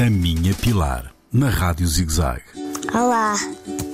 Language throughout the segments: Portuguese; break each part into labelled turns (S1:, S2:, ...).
S1: A minha Pilar, na Rádio ZigZag.
S2: Olá.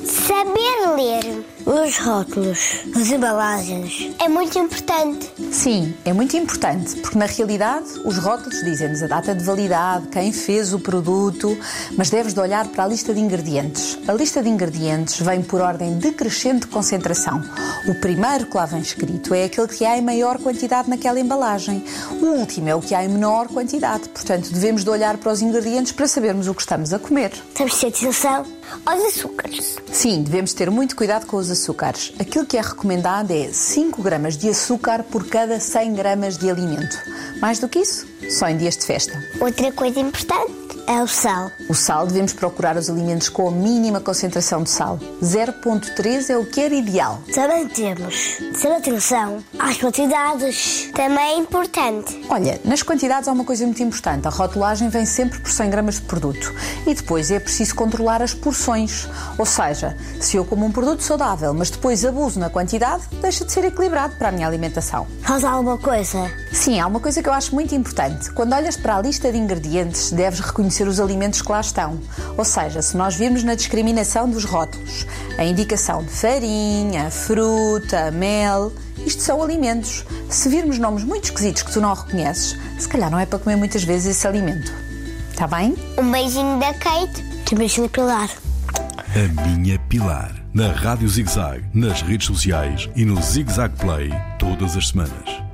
S2: Saber ler os rótulos, as embalagens, é muito importante.
S3: Sim, é muito importante, porque na realidade os rótulos dizem-nos a data de validade, quem fez o produto, mas deves de olhar para a lista de ingredientes. A lista de ingredientes vem por ordem decrescente de concentração. O primeiro que lá vem escrito é aquele que há em maior quantidade naquela embalagem. O último é o que há em menor quantidade. Portanto, devemos de olhar para os ingredientes para sabermos o que estamos a comer.
S2: Temos de ter atenção aos açúcares.
S3: Sim, devemos ter muito cuidado com os açúcares. Aquilo que é recomendado é 5 gramas de açúcar por cada 100 gramas de alimento. Mais do que isso, só em dias de festa.
S2: Outra coisa importante é o sal.
S3: O sal devemos procurar os alimentos com a mínima concentração de sal. 0.3 é o que era ideal.
S2: Também temos de ter atenção às quantidades. Também é importante.
S3: Olha, nas quantidades há uma coisa muito importante. A rotulagem vem sempre por 100 gramas de produto. E depois é preciso controlar as porções. Ou seja, se eu como um produto saudável, mas depois abuso na quantidade, deixa de ser equilibrado para a minha alimentação.
S2: Faz alguma coisa?
S3: Sim, há uma coisa que eu acho muito importante. Quando olhas para a lista de ingredientes, deves reconhecer os alimentos que lá estão. Ou seja, se nós virmos na discriminação dos rótulos a indicação de farinha, fruta, mel, isto são alimentos. Se virmos nomes muito esquisitos que tu não reconheces, se calhar não é para comer muitas vezes esse alimento. Está bem?
S2: Um beijinho da Kate. Um beijinho da Pilar.
S1: A minha Pilar, na Rádio ZigZag, nas redes sociais e no ZigZag Play, todas as semanas.